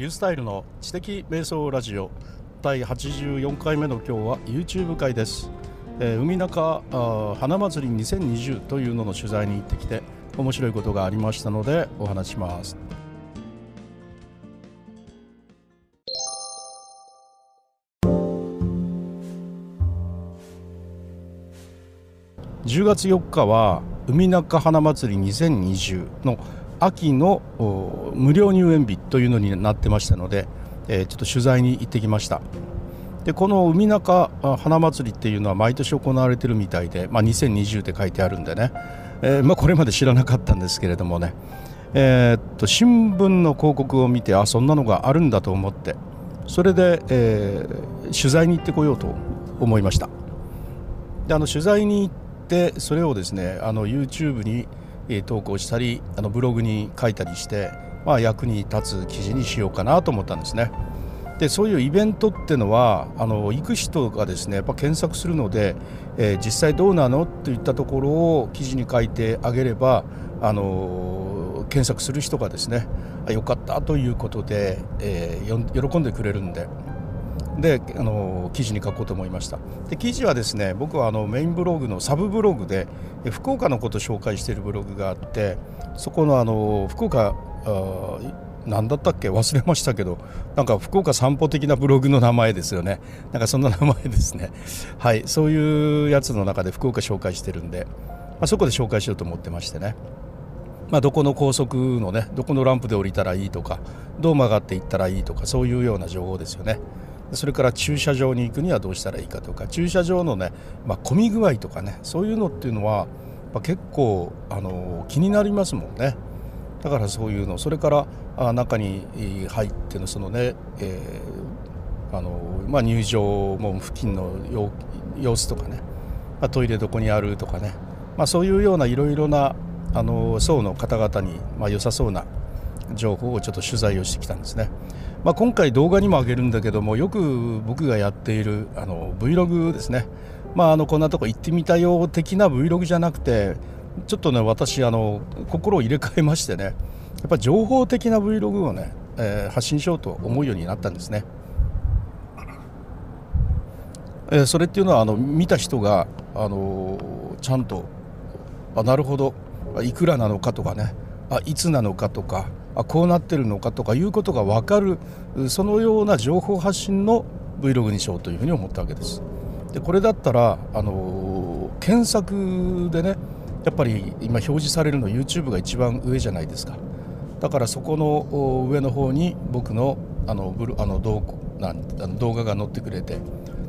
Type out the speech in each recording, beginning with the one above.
リュースタイルの知的瞑想ラジオ。第84回目の今日は YouTube 会です、えー海中あ花祭り2020というのの取材に行ってきて面白いことがありましたのでお話します。10月4日は海中花祭り2020の秋の無料入園日というのになってましたので、えーちょっと取材に行ってきました。でこの海中花祭りっていうのは毎年行われてるみたいで、まあ、2020って書いてあるんでね、えーまあ、これまで知らなかったんですけれどもね、えーっと新聞の広告を見てあそんなのがあるんだと思ってそれで、え取材に行ってこようと思いました。であの取材に行ってそれをですねあの YouTube にえ投稿したりあのブログに書いたりして、まあ、役に立つ記事にしようかなと思ったんですね。でそういうイベントってのはあの行く人がですねやっぱ検索するので、えー実際どうなのといったところを記事に書いてあげればあの検索する人がですねあよかったということで、えー喜んでくれるんでであの記事に書こうと思いました。で記事はですね僕はあのメインブログのサブブログで福岡のことを紹介しているブログがあってそこのあの福岡何だったっけ？忘れましたけどなんか福岡散歩的なブログの名前ですよね。なんかそんな名前ですね。はいそういうやつの中で福岡紹介してるんで、まあ、そこで紹介しようと思ってましてね。まあ、どこの高速のねどこのランプで降りたらいいとかどう曲がっていったらいいとかそういうような情報ですよね。それから駐車場に行くにはどうしたらいいかとか駐車場のね、まあ、混み具合とかねそういうのっていうのは、まあ、結構あの気になりますもんねだからそういうのそれからあ中に入ってのそのね、えーあのまあ、入場門付近の様様子とかね、まあ、トイレどこにあるとかね、まあ、そういうようないろいろなあの層の方々に、まあ、良さそうな情報をちょっと取材をしてきたんですね。まあ、今回動画にも上げるんだけどもよく僕がやっているあの Vlog ですね、まあ、あのこんなとこ行ってみたよ的な Vlog じゃなくてちょっとね私あの心を入れ替えましてね。やっぱ情報的な Vlog をね、えー発信しようと思うようになったんですね。えーそれっていうのはあの見た人が、あのーちゃんとあなるほど。いくらなのかとかね。あいつなのかとか。あこうなってるのかとかいうことが分かるそのような情報発信の Vlog にしようというふうに思ったわけです。でこれだったら、あのー検索でねやっぱり今表示されるの YouTube が一番上じゃないですかだからそこの上の方に僕のあのブあの動なんあの動画が載ってくれて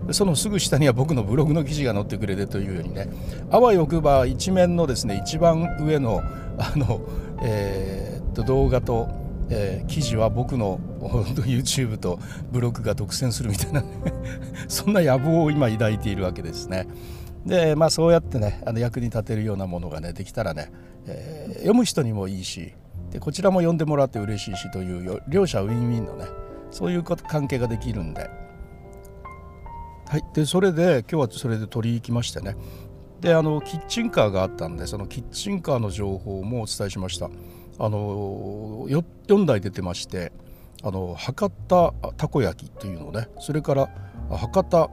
でそのすぐ下には僕のブログの記事が載ってくれてというようにねあわよくば一面のですね一番上のあの、えー動画と、えー記事は僕の YouTube とブログが独占するみたいな そんな野望を今抱いているわけですね。でまあそうやってねあの役に立てるようなものがねできたらね、えー読む人にもいいしでこちらも読んでもらって嬉しいしというよ両者ウィンウィンのねそういう関係ができるんで。はい、でそれで今日はそれで取り行きましてねであのキッチンカーがあったんでそのキッチンカーの情報もお伝えしましたあの4台出てましてあの博多たこ焼きというのね。それから博多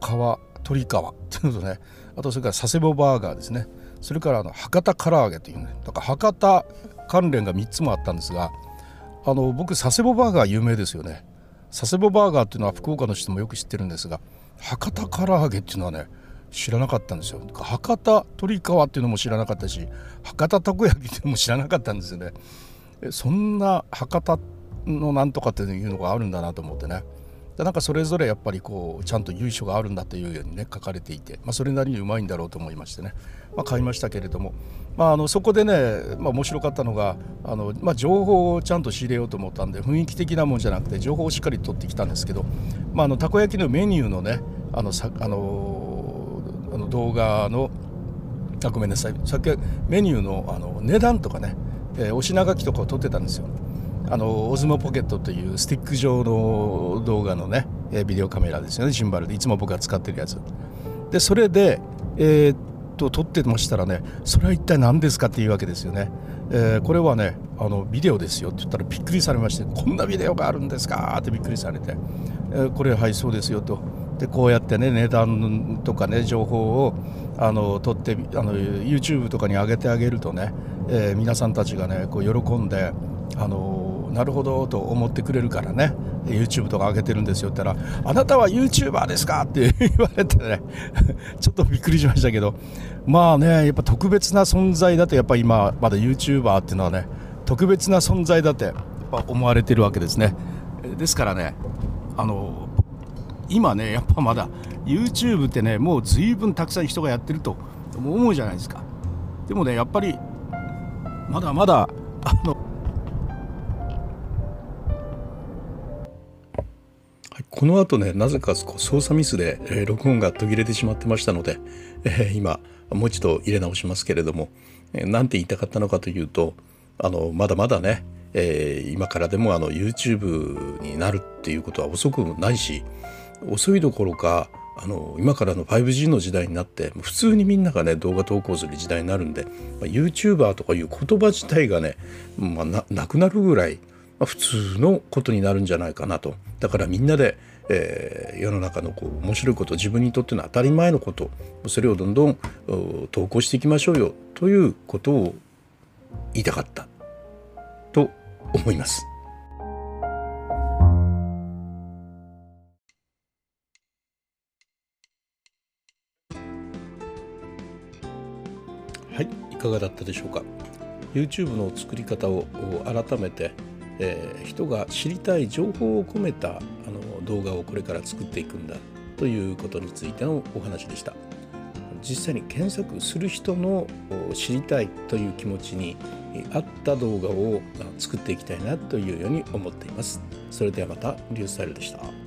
川鶏皮っていうのとねあとそれから佐世保バーガーですね。それからあの博多唐揚げというね。だから博多関連が3つもあったんですがあの僕佐世保バーガー有名ですよね。佐世保バーガーっていうのは福岡の人もよく知ってるんですが博多唐揚げっていうのはね知らなかったんですよ。博多鶏皮っていうのも知らなかったし博多たこ焼きっていうのも知らなかったんですよね。そんな博多のなんとかっていうのがあるんだなと思ってね。でなんかそれぞれやっぱりこうちゃんと由緒があるんだというようにね書かれていて、まあ、それなりにうまいんだろうと思いましてね、まあ、買いましたけれども、まあ、あのそこでね、まあ、面白かったのがあの、ま、情報をちゃんと仕入れようと思ったんで雰囲気的なもんじゃなくて情報をしっかり取ってきたんですけど、まあ、あのたこ焼きのメニューのねあのさあのあの動画のあごめんなさい。さっきメニューのあの値段とかね、えーお品書きとかを撮ってたんですよ。あのオズモポケットというスティック状の動画のね、ビデオカメラですよね。シンバルで。いつも僕が使ってるやつ。でそれで、えーっと撮ってましたらねそれは一体何ですかっていうわけですよね。えー、これはねあのビデオですよって言ったらびっくりされましてこんなビデオがあるんですかってびっくりされて、え、これはいそうですよと。でこうやってね値段とかね情報をあの取ってあの YouTube とかに上げてあげるとね、えー、皆さんたちがねこう喜んであのなるほどと思ってくれるからね YouTube とか上げてるんですよって言ったらあなたは YouTuber ですかって 言われてね ちょっとびっくりしましたけどまあねやっぱ特別な存在だとやっぱ今まだ YouTuber っていうのはね特別な存在だって思われてるわけですね。ですからねあの今ねやっぱまだ YouTube ってねもう随分たくさん人がやってると思うじゃないですか。でもねやっぱりまだまだあのこの後ねなぜか操作ミスで、えー、録音が途切れてしまってましたので、えー、今もう一度入れ直しますけれども何、えー、て言いたかったのかというとあのまだまだね、えー、今からでもあの YouTube になるっていうことは遅くないし遅いどころかあの今からの 5G の時代になって普通にみんながね動画投稿する時代になるんで、まあ、YouTuber とかいう言葉自体がね、まあ、ななくなるぐらい、まあ、普通のことになるんじゃないかなとだからみんなで、えー、世の中のこう面白いこと自分にとっての当たり前のことそれをどんどん投稿していきましょうよということを言いたかったと思います。かがだったでしょうか？YouTube の作り方を改めて、えー、人が知りたい情報を込めたあの動画をこれから作っていくんだということについてのお話でした。実際に検索する人の知りたいという気持ちに合った動画を作っていきたいなというように思っています。それではまたリュースタイルでした。